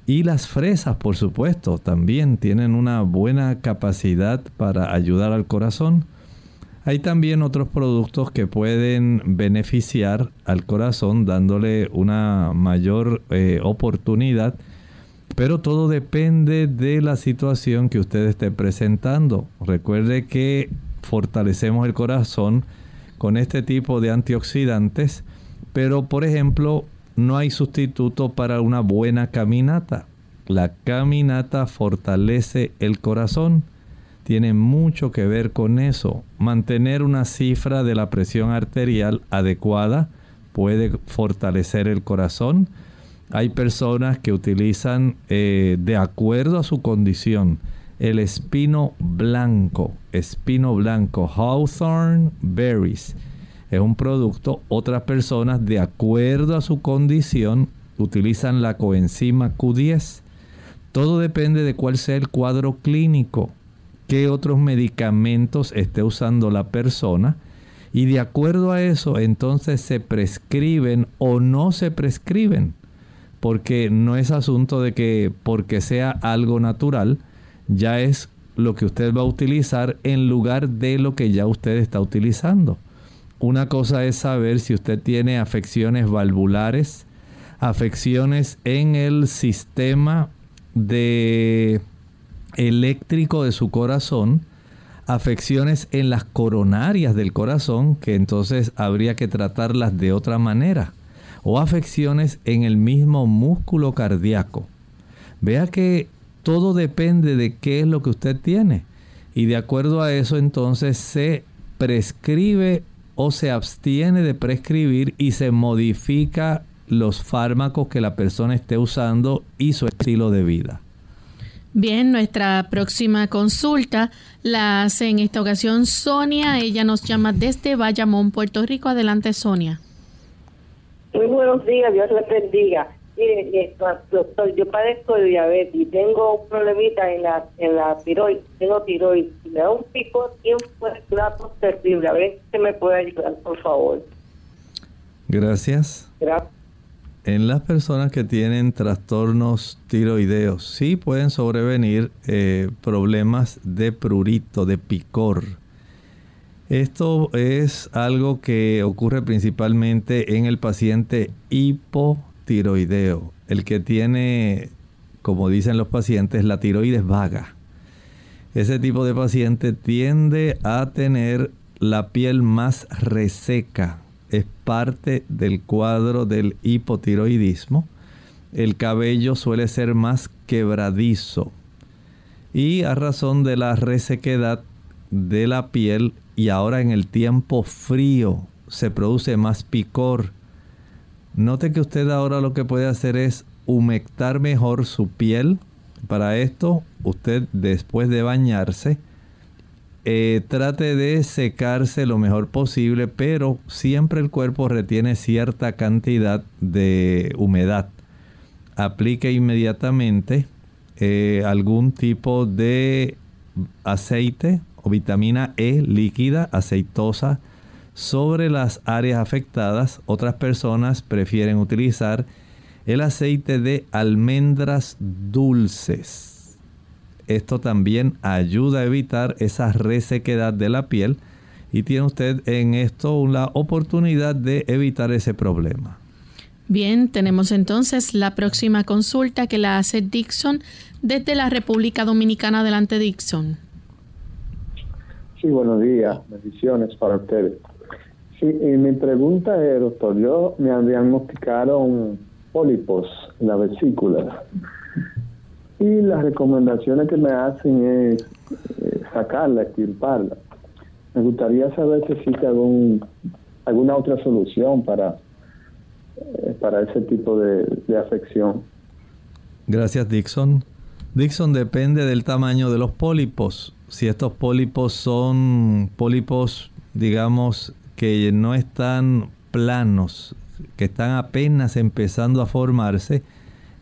Speaker 2: Y las fresas, por supuesto, también tienen una buena capacidad para ayudar al corazón. Hay también otros productos que pueden beneficiar al corazón dándole una mayor eh, oportunidad, pero todo depende de la situación que usted esté presentando. Recuerde que fortalecemos el corazón con este tipo de antioxidantes, pero por ejemplo no hay sustituto para una buena caminata. La caminata fortalece el corazón tiene mucho que ver con eso. Mantener una cifra de la presión arterial adecuada puede fortalecer el corazón. Hay personas que utilizan eh, de acuerdo a su condición el espino blanco, espino blanco, Hawthorne Berries. Es un producto. Otras personas de acuerdo a su condición utilizan la coenzima Q10. Todo depende de cuál sea el cuadro clínico qué otros medicamentos esté usando la persona y de acuerdo a eso entonces se prescriben o no se prescriben porque no es asunto de que porque sea algo natural ya es lo que usted va a utilizar en lugar de lo que ya usted está utilizando. Una cosa es saber si usted tiene afecciones valvulares, afecciones en el sistema eléctrico de su corazón, afecciones en las coronarias del corazón, que entonces habría que tratarlas de otra manera, o afecciones en el mismo músculo cardíaco. Vea que todo depende de qué es lo que usted tiene. Y de acuerdo a eso entonces se prescribe o se abstiene de prescribir y se modifica los fármacos que la persona esté usando y su estilo de vida.
Speaker 1: Bien, nuestra próxima consulta la hace en esta ocasión Sonia. Ella nos llama desde Bayamón, Puerto Rico. Adelante, Sonia.
Speaker 16: Muy buenos días, Dios les bendiga. Mire, doctor, yo padezco de diabetes y tengo un problemita en la en la tiroides, tengo tiroides. Me da un pico un plato terrible. A ver si me puede ayudar, por favor.
Speaker 2: Gracias.
Speaker 16: Gracias.
Speaker 2: En las personas que tienen trastornos tiroideos, sí pueden sobrevenir eh, problemas de prurito, de picor. Esto es algo que ocurre principalmente en el paciente hipotiroideo, el que tiene, como dicen los pacientes, la tiroides vaga. Ese tipo de paciente tiende a tener la piel más reseca, es parte del cuadro del hipotiroidismo. El cabello suele ser más quebradizo y a razón de la resequedad de la piel y ahora en el tiempo frío se produce más picor. Note que usted ahora lo que puede hacer es humectar mejor su piel. Para esto, usted después de bañarse, eh, trate de secarse lo mejor posible, pero siempre el cuerpo retiene cierta cantidad de humedad. Aplique inmediatamente eh, algún tipo de aceite o vitamina E líquida, aceitosa, sobre las áreas afectadas. Otras personas prefieren utilizar el aceite de almendras dulces esto también ayuda a evitar esa resequedad de la piel y tiene usted en esto la oportunidad de evitar ese problema.
Speaker 1: Bien, tenemos entonces la próxima consulta que la hace Dixon desde la República Dominicana. Adelante, Dixon.
Speaker 17: Sí, buenos días. Bendiciones para ustedes. Sí, y mi pregunta es, doctor, yo me diagnosticaron pólipos en la vesícula y las recomendaciones que me hacen es eh, sacarla, extirparla. Me gustaría saber si existe algún, alguna otra solución para, eh, para ese tipo de, de afección.
Speaker 2: Gracias, Dixon. Dixon depende del tamaño de los pólipos. Si estos pólipos son pólipos, digamos, que no están planos, que están apenas empezando a formarse,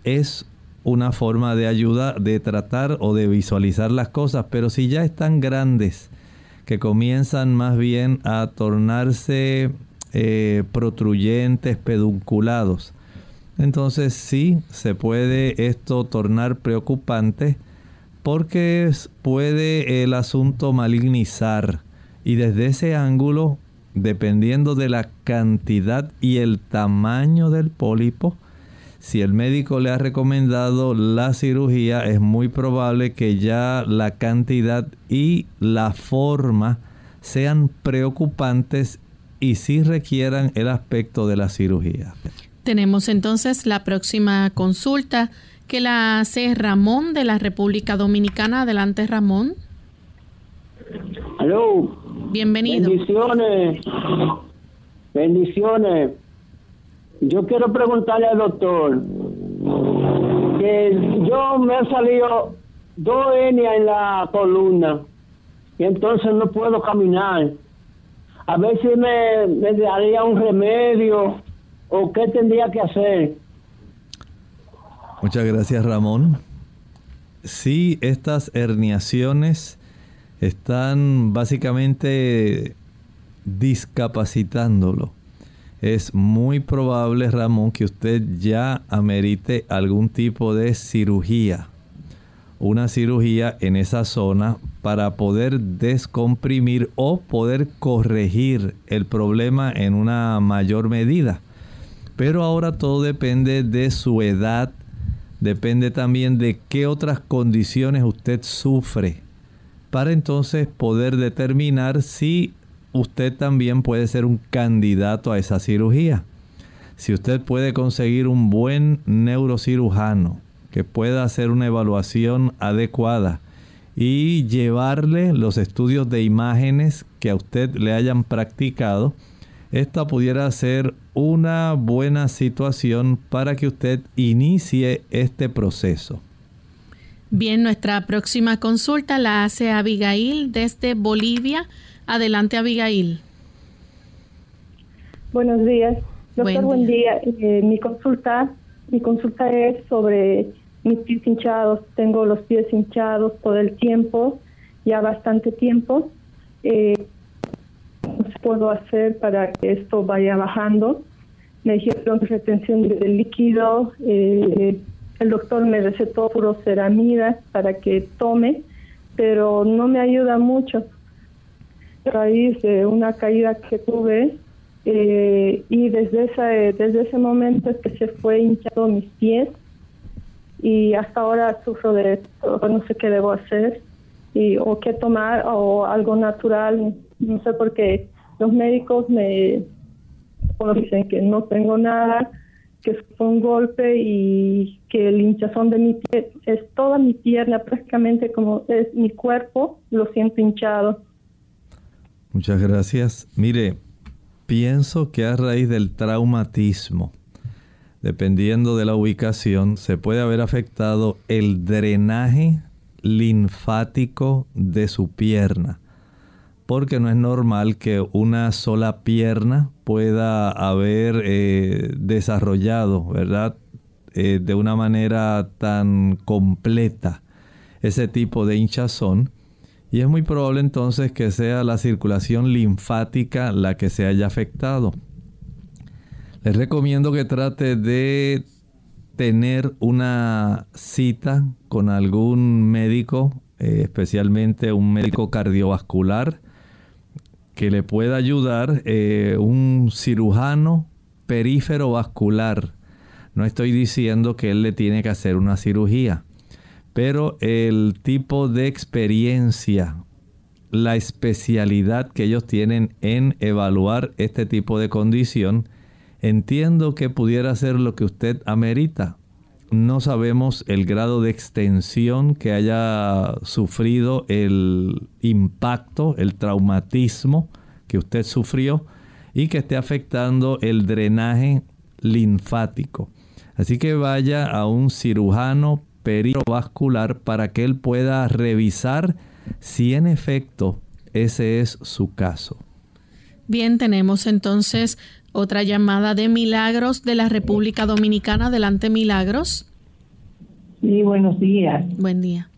Speaker 2: es una forma de ayuda de tratar o de visualizar las cosas, pero si ya están grandes, que comienzan más bien a tornarse eh, protruyentes, pedunculados, entonces sí se puede esto tornar preocupante porque puede el asunto malignizar. Y desde ese ángulo, dependiendo de la cantidad y el tamaño del pólipo, si el médico le ha recomendado la cirugía, es muy probable que ya la cantidad y la forma sean preocupantes y sí requieran el aspecto de la cirugía.
Speaker 1: Tenemos entonces la próxima consulta que la hace Ramón de la República Dominicana. Adelante, Ramón.
Speaker 18: Aló.
Speaker 1: Bienvenido.
Speaker 18: Bendiciones. Bendiciones. Yo quiero preguntarle al doctor que yo me ha salido dos hernias en la columna y entonces no puedo caminar. A ver si me, me daría un remedio o qué tendría que hacer.
Speaker 2: Muchas gracias Ramón. Sí, estas herniaciones están básicamente discapacitándolo es muy probable, Ramón, que usted ya amerite algún tipo de cirugía. Una cirugía en esa zona para poder descomprimir o poder corregir el problema en una mayor medida. Pero ahora todo depende de su edad, depende también de qué otras condiciones usted sufre, para entonces poder determinar si usted también puede ser un candidato a esa cirugía. Si usted puede conseguir un buen neurocirujano que pueda hacer una evaluación adecuada y llevarle los estudios de imágenes que a usted le hayan practicado, esta pudiera ser una buena situación para que usted inicie este proceso.
Speaker 1: Bien, nuestra próxima consulta la hace Abigail desde Bolivia. Adelante, Abigail.
Speaker 19: Buenos días. Doctor, buen día. Eh, mi consulta mi consulta es sobre mis pies hinchados. Tengo los pies hinchados todo el tiempo, ya bastante tiempo. Eh, ¿Qué puedo hacer para que esto vaya bajando? Me dijeron retención del líquido. Eh, el doctor me recetó furoceramida para que tome, pero no me ayuda mucho. Raíz de una caída que tuve eh, y desde ese, desde ese momento es que se fue hinchado mis pies y hasta ahora sufro de esto, no sé qué debo hacer y, o qué tomar o algo natural, no sé por qué los médicos me, dicen que no tengo nada, que fue un golpe y que el hinchazón de mi pie es toda mi pierna, prácticamente como es mi cuerpo, lo siento hinchado.
Speaker 2: Muchas gracias. Mire, pienso que a raíz del traumatismo, dependiendo de la ubicación, se puede haber afectado el drenaje linfático de su pierna. Porque no es normal que una sola pierna pueda haber eh, desarrollado, ¿verdad? Eh, de una manera tan completa ese tipo de hinchazón. Y es muy probable entonces que sea la circulación linfática la que se haya afectado. Les recomiendo que trate de tener una cita con algún médico, eh, especialmente un médico cardiovascular, que le pueda ayudar, eh, un cirujano perífero vascular. No estoy diciendo que él le tiene que hacer una cirugía, pero el tipo de experiencia, la especialidad que ellos tienen en evaluar este tipo de condición, Entiendo que pudiera ser lo que usted amerita. No sabemos el grado de extensión que haya sufrido el impacto, el traumatismo que usted sufrió y que esté afectando el drenaje linfático. Así que vaya a un cirujano perivascular para que él pueda revisar si en efecto ese es su caso.
Speaker 1: Bien, tenemos entonces otra llamada de Milagros de la República Dominicana. Adelante, Milagros.
Speaker 20: Sí, buenos días.
Speaker 1: Buen día.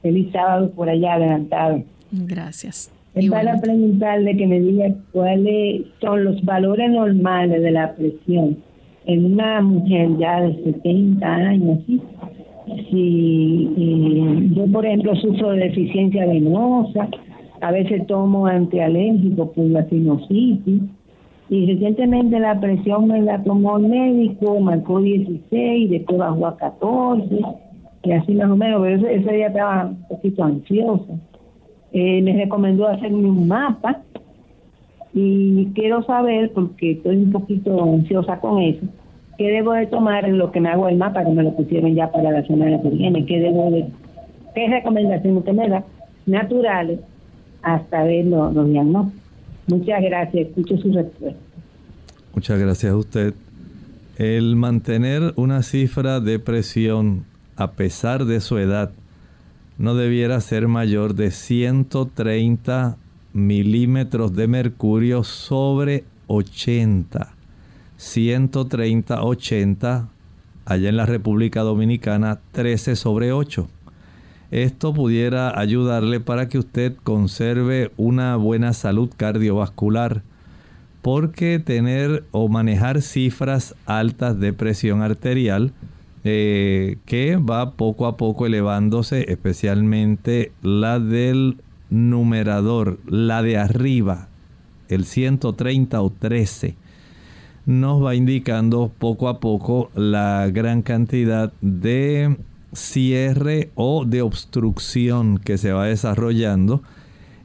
Speaker 20: Feliz sábado por allá adelantado.
Speaker 1: Gracias.
Speaker 20: Es para preguntarle que me diga cuáles son los valores normales de la presión en una mujer ya de 70 años. ¿sí? Si eh, yo, por ejemplo, sufro de deficiencia venosa, a veces tomo antialérgicos por la sinusitis y recientemente la presión me la tomó el médico, marcó 16, después bajó a 14, y así más o menos, pero ese, día estaba un poquito ansiosa. Eh, me recomendó hacerme un mapa y quiero saber, porque estoy un poquito ansiosa con eso, qué debo de tomar en lo que me hago el mapa, que me lo pusieron ya para la semana que viene, qué debo de, qué recomendaciones usted me da, naturales, hasta ver los diagnósticos. Muchas gracias, escucho su respuesta.
Speaker 2: Muchas gracias a usted. El mantener una cifra de presión a pesar de su edad no debiera ser mayor de 130 milímetros de mercurio sobre 80. 130, 80, allá en la República Dominicana, 13 sobre 8. Esto pudiera ayudarle para que usted conserve una buena salud cardiovascular, porque tener o manejar cifras altas de presión arterial, eh, que va poco a poco elevándose, especialmente la del numerador, la de arriba, el 130 o 13, nos va indicando poco a poco la gran cantidad de cierre o de obstrucción que se va desarrollando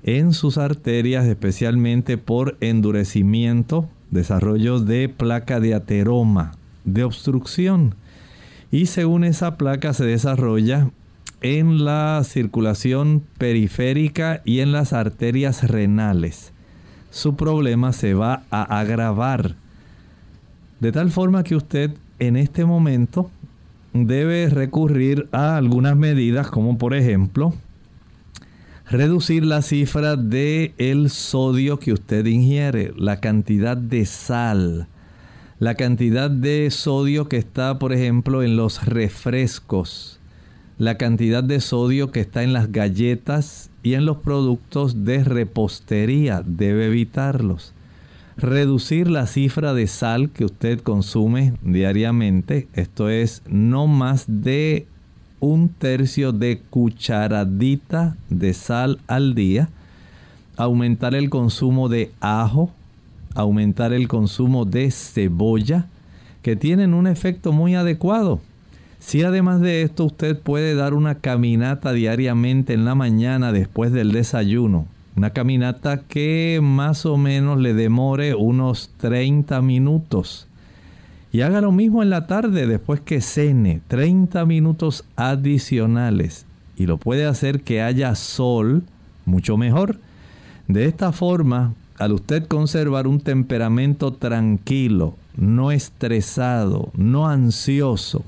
Speaker 2: en sus arterias, especialmente por endurecimiento, desarrollo de placa de ateroma, de obstrucción. Y según esa placa se desarrolla en la circulación periférica y en las arterias renales. Su problema se va a agravar. De tal forma que usted en este momento debe recurrir a algunas medidas como por ejemplo reducir la cifra de el sodio que usted ingiere, la cantidad de sal, la cantidad de sodio que está por ejemplo en los refrescos, la cantidad de sodio que está en las galletas y en los productos de repostería, debe evitarlos reducir la cifra de sal que usted consume diariamente. Esto es no más de un tercio de cucharadita de sal al día. Aumentar el consumo de ajo. Aumentar el consumo de cebolla. Que tienen un efecto muy adecuado. Si además de esto usted puede dar una caminata diariamente en la mañana después del desayuno Una caminata que más o menos le demore unos 30 minutos. Y haga lo mismo en la tarde después que cene, 30 minutos adicionales. Y lo puede hacer que haya sol, mucho mejor. De esta forma, al usted conservar un temperamento tranquilo, no estresado, no ansioso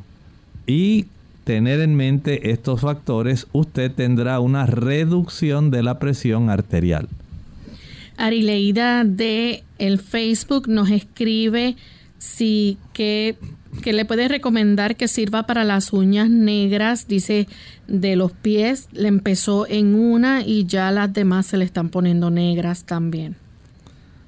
Speaker 2: y tener en mente estos factores, usted tendrá una reducción de la presión arterial.
Speaker 1: Arileida de el Facebook nos escribe si que, que le puede recomendar que sirva para las uñas negras, dice de los pies, le empezó en una y ya las demás se le están poniendo negras también.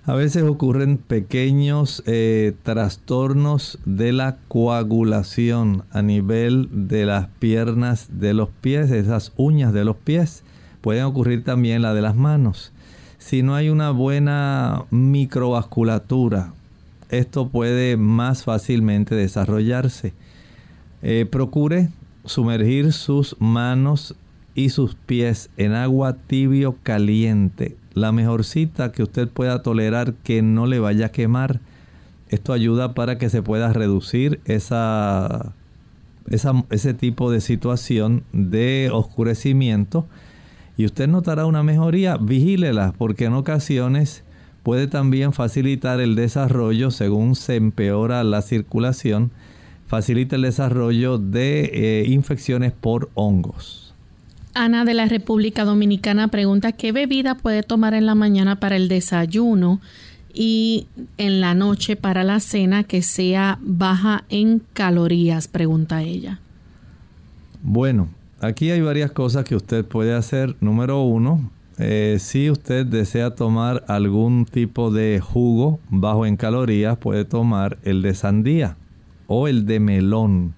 Speaker 2: A veces ocurren pequeños eh, trastornos de la coagulación a nivel de las piernas de los pies, esas uñas de los pies. Pueden ocurrir también la de las manos. Si no hay una buena microvasculatura, esto puede más fácilmente desarrollarse. Eh, procure sumergir sus manos y sus pies en agua tibio caliente la mejor cita que usted pueda tolerar que no le vaya a quemar. Esto ayuda para que se pueda reducir esa, ese tipo de situación de oscurecimiento y usted notará una mejoría. Vigílela porque en ocasiones puede también facilitar el desarrollo según se empeora la circulación, facilita el desarrollo de eh, infecciones por hongos.
Speaker 1: Ana de la República Dominicana pregunta qué bebida puede tomar en la mañana para el desayuno y en la noche para la cena que sea baja en calorías, pregunta ella.
Speaker 2: Bueno, aquí hay varias cosas que usted puede hacer. Número uno, eh, si usted desea tomar algún tipo de jugo bajo en calorías, puede tomar el de sandía o el de melón.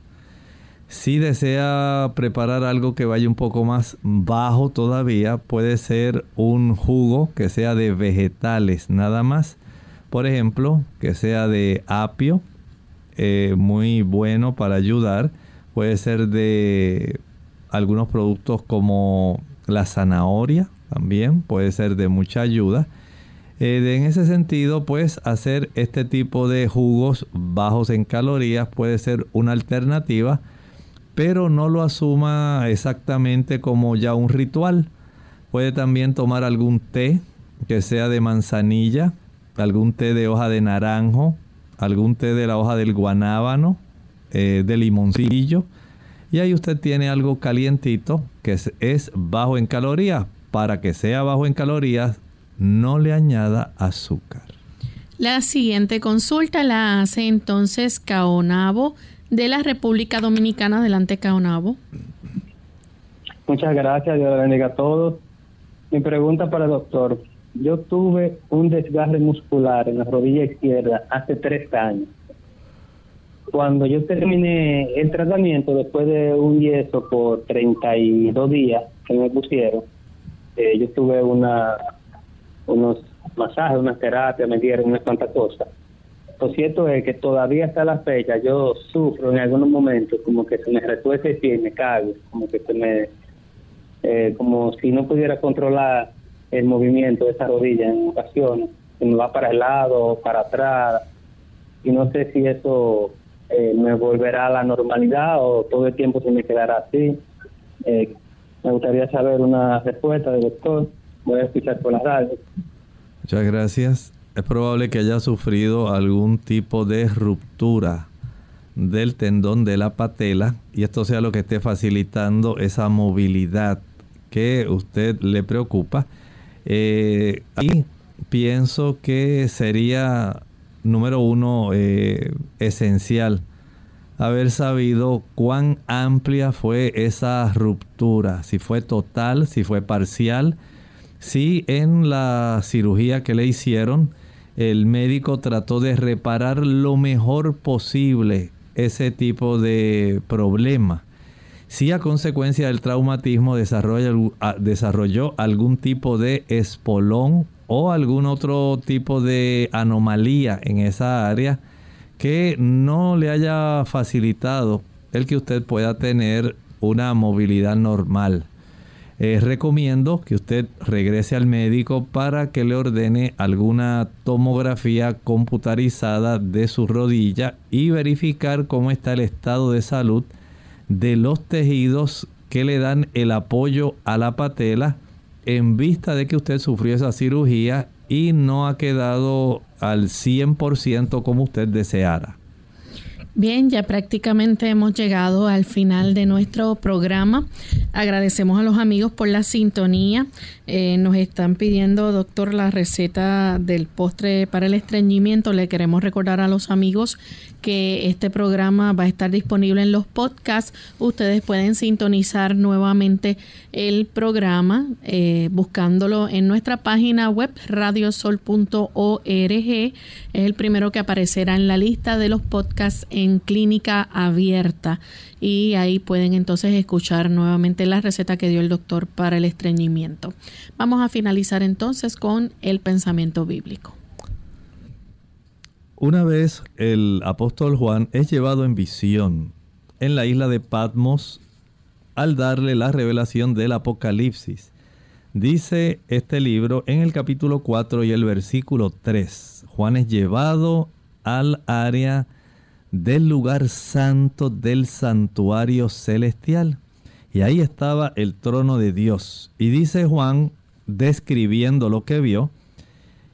Speaker 2: Si desea preparar algo que vaya un poco más bajo todavía, puede ser un jugo que sea de vegetales nada más. Por ejemplo, que sea de apio, eh, muy bueno para ayudar. Puede ser de algunos productos como la zanahoria, también puede ser de mucha ayuda. Eh, en ese sentido, pues hacer este tipo de jugos bajos en calorías puede ser una alternativa pero no lo asuma exactamente como ya un ritual. Puede también tomar algún té que sea de manzanilla, algún té de hoja de naranjo, algún té de la hoja del guanábano, eh, de limoncillo. Y ahí usted tiene algo calientito que es bajo en calorías. Para que sea bajo en calorías, no le añada azúcar.
Speaker 1: La siguiente consulta la hace entonces Caonabo de la República Dominicana. Adelante, Caonabo.
Speaker 21: Muchas gracias, Dios bendiga a todos. Mi pregunta para el doctor. Yo tuve un desgarre muscular en la rodilla izquierda hace tres años. Cuando yo terminé el tratamiento, después de un yeso por 32 días que me pusieron, eh, yo tuve una, unos masajes, unas terapias, me dieron unas cuantas cosas lo cierto es que todavía hasta la fecha yo sufro en algunos momentos como que se me retuerce el pie y me cago, como que se me, eh, como si no pudiera controlar el movimiento de esa rodilla en ocasiones, se me va para el lado o para atrás y no sé si eso eh, me volverá a la normalidad o todo el tiempo se me quedará así. Eh, me gustaría saber una respuesta del doctor. Voy a escuchar por la radio.
Speaker 2: Muchas gracias es probable que haya sufrido algún tipo de ruptura del tendón de la patela y esto sea lo que esté facilitando esa movilidad que usted le preocupa. Eh, y pienso que sería, número uno, eh, esencial haber sabido cuán amplia fue esa ruptura, si fue total, si fue parcial, si en la cirugía que le hicieron el médico trató de reparar lo mejor posible ese tipo de problema. Si a consecuencia del traumatismo desarrolló, algún tipo de espolón o algún otro tipo de anomalía en esa área que no le haya facilitado el que usted pueda tener una movilidad normal. Eh, recomiendo que usted regrese al médico para que le ordene alguna tomografía computarizada de su rodilla y verificar cómo está el estado de salud de los tejidos que le dan el apoyo a la patela en vista de que usted sufrió esa cirugía y no ha quedado al 100% como usted deseara.
Speaker 1: Bien, ya prácticamente hemos llegado al final de nuestro programa. Agradecemos a los amigos por la sintonía. Eh, nos están pidiendo, doctor, la receta del postre para el estreñimiento. Le queremos recordar a los amigos que este programa va a estar disponible en los podcasts. Ustedes pueden sintonizar nuevamente el programa eh, buscándolo en nuestra página web radiosol.org. Es el primero que aparecerá en la lista de los podcasts en clínica abierta y ahí pueden entonces escuchar nuevamente la receta que dio el doctor para el estreñimiento. Vamos a finalizar entonces con el pensamiento bíblico.
Speaker 2: Una vez el apóstol Juan es llevado en visión en la isla de Patmos al darle la revelación del Apocalipsis. Dice este libro en el capítulo 4 y el versículo 3. Juan es llevado al área del lugar santo del santuario celestial. Y ahí estaba el trono de Dios. Y dice Juan, describiendo lo que vio,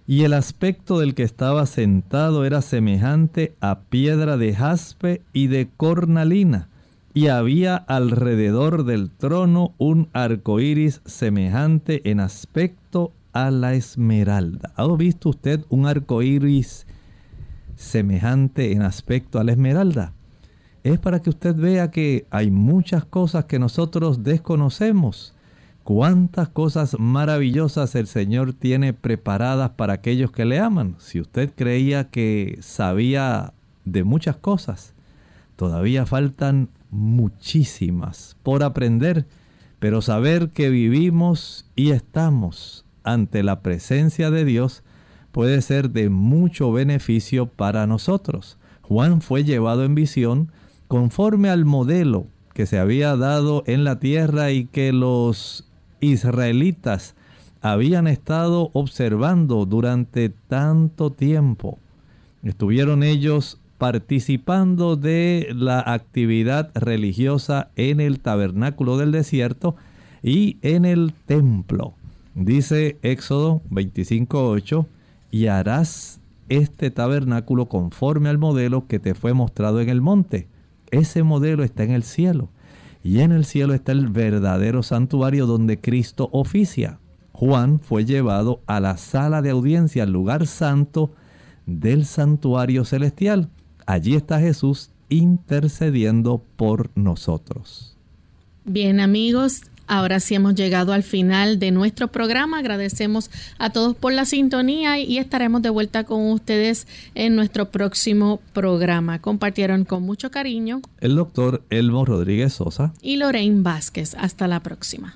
Speaker 2: y el aspecto del que estaba sentado era semejante a piedra de jaspe y de cornalina, y había alrededor del trono un arco iris semejante en aspecto a la esmeralda. ¿Ha visto usted un arco iris semejante en aspecto a la esmeralda? Es para que usted vea que hay muchas cosas que nosotros desconocemos cuántas cosas maravillosas el Señor tiene preparadas para aquellos que le aman. Si usted creía que sabía de muchas cosas, todavía faltan muchísimas por aprender, pero saber que vivimos y estamos ante la presencia de Dios puede ser de mucho beneficio para nosotros. Juan fue llevado en visión conforme al modelo que se había dado en la tierra y que los israelitas habían estado observando durante tanto tiempo. Estuvieron ellos participando de la actividad religiosa en el tabernáculo del desierto y en el templo. Dice Éxodo 25.8, y harás este tabernáculo conforme al modelo que te fue mostrado en el monte. Ese modelo está en el cielo y en el cielo está el verdadero santuario donde Cristo oficia. Juan fue llevado a la sala de audiencia, al lugar santo del santuario celestial. Allí está Jesús intercediendo por nosotros.
Speaker 1: Bien amigos, Ahora sí hemos llegado al final de nuestro programa. Agradecemos a todos por la sintonía y estaremos de vuelta con ustedes en nuestro próximo programa. Compartieron con mucho cariño
Speaker 2: el doctor Elmo Rodríguez Sosa
Speaker 1: y Lorraine Vázquez. Hasta la próxima.